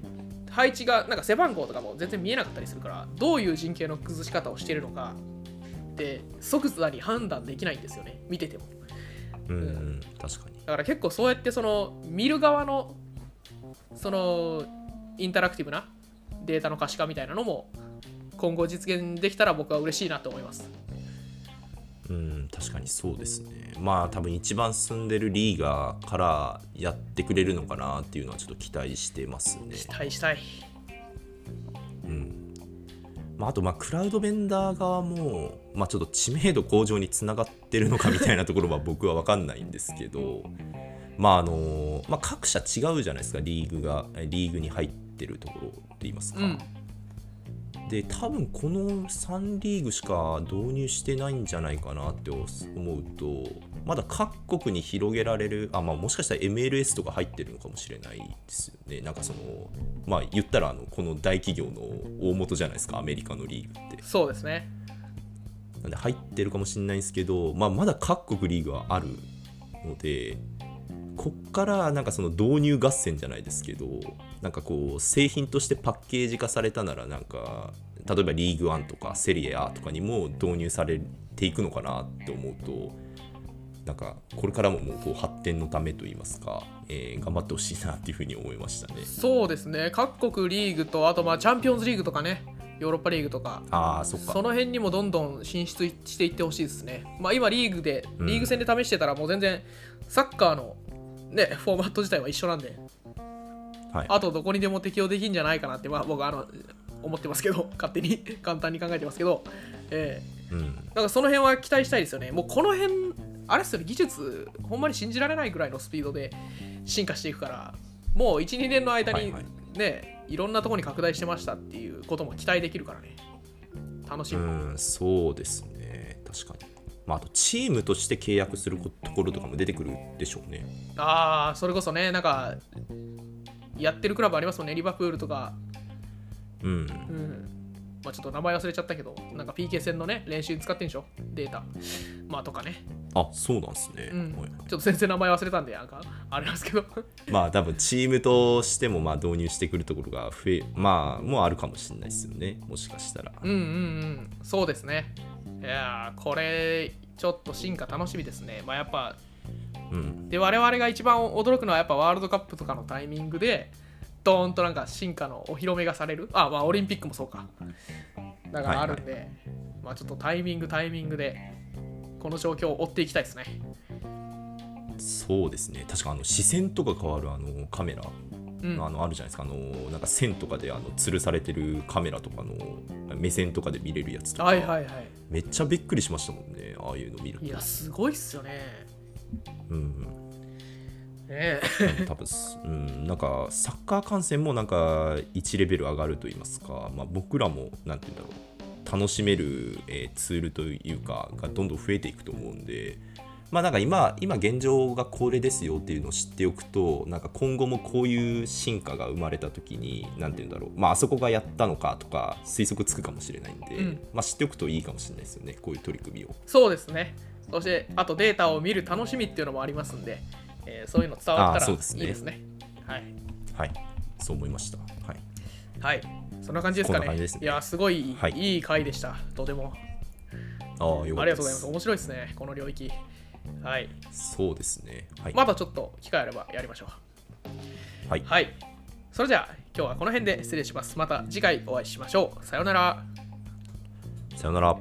配置が、なんか背番号とかも全然見えなかったりするから、どういう陣形の崩し方をしてるのかって、即座に判断できないんですよね、見てても。うんうん確かに。だから結構そうやってその見る側のそのインタラクティブなデータの可視化みたいなのも今後実現できたら僕は嬉しいなと思います。うん確かにそうですねまあ多分一番進んでるリーガーからやってくれるのかなっていうのはちょっと期待してますね期待したい。まあ、あとまあクラウドベンダー側も、まあ、ちょっと知名度向上につながってるのかみたいなところは僕は分かんないんですけど、まああのまあ、各社違うじゃないですかリーグがリーグに入ってるところって言いますか。うんで多分この3リーグしか導入してないんじゃないかなって思うとまだ各国に広げられるあ、まあ、もしかしたら MLS とか入ってるのかもしれないですよね。なんかそのまあ言ったらあのこの大企業の大元じゃないですか。アメリカのリーグって。そうですね。なんで入ってるかもしれないんですけど、まあ、まだ各国リーグはあるのでこっからなんかその導入合戦じゃないですけどなんかこう製品としてパッケージ化されたならなんか例えばリーグワンとかセリエ A とかにも導入されていくのかなって思うとなんかこれからももうこう発展のためといいますか、えー頑張ってほしいなっていうふうに思いましたね。そうですね。各国リーグとあとまあチャンピオンズリーグとかね。ヨーロッパリーグとか。ああそっか。その辺にもどんどん進出していってほしいですね。まあ、今、リーグで、うん。リーグ戦で試してたら、もう全然、サッカーの、ね、フォーマット自体は一緒なんで、はい。あとどこにでも適用できるんじゃないかなって、まあ、僕はあの思ってますけど、勝手に、簡単に考えてますけど、えうん。えなんかその辺は期待したいですよね。もうこの辺、あれっすよね、技術、ほんまに信じられないぐらいのスピードで進化していくから、もう1、2年の間に、はいはい。ね、いろんなところに拡大してましたっていうことも期待できるからね。楽しみ。うんそうですね。確かに、まあ、あとチームとして契約するところとかも出てくるでしょうねああ、それこそね、なんか、やってるクラブありますもんね、リバプールとか、うんうん。まあちょっと名前忘れちゃったけど、なんか PK 戦のね、練習に使ってんでしょ、データ。まあとかね。あそうなんですね、うん。はいちょっと先生名前忘れたんで、なんか、あれなんですけど。まあ多分チームとしてもまあ導入してくるところが増えまあもうあるかもしれないですよねもしかしたら、うんうんうん、そうですね。いやー、これ、ちょっと進化楽しみですね。まあやっぱ、うん、で、我々が一番驚くのは、やっぱワールドカップとかのタイミングで、ドーンとなんか進化のお披露目がされる。あ、まあオリンピックもそうか。だからあるんで、まあちょっとタイミングタイミングで、この状況を追っていきたいですね。そうですね確かあの視線とか変わるあのカメラうん。のあのあるじゃないですか、あのなんか線とかであの吊るされてるカメラとかの目線とかで見れるやつとか、はいはいはい。めっちゃびっくりしましたもんね。ああいうの見ると。いや、すごいっすよね。うんうん。ねえ。多分すうん、なんかサッカー観戦もなんか1レベル上がると言いますか、まあ、僕らもなんて言うんだろう。楽しめる、えーツールというかがどんどん増えていくと思うんでまあなんか今今現状がこれですよっていうのを知っておくとなんか今後もこういう進化が生まれた時になんて言うんだろうまああそこがやったのかとか推測つくかもしれないんで、うんまあ知っておくといいかもしれないですよねこういう取り組みを。そうですね。そして、あとデータを見る楽しみっていうのもありますんで、えーそういうの伝わったらいいですねですね。はい。はいそう思いました。はいはい。そんな感じですかね。ねいや、すごい、はいいい回でした。とても。ああよかったありがとうございます。面白いですね、この領域。はい。そうですね。はい、まだちょっと機会あればやりましょう。はい。はい。それじゃあ、今日はこの辺で失礼します。また次回お会いしましょう。さようなら。さようなら。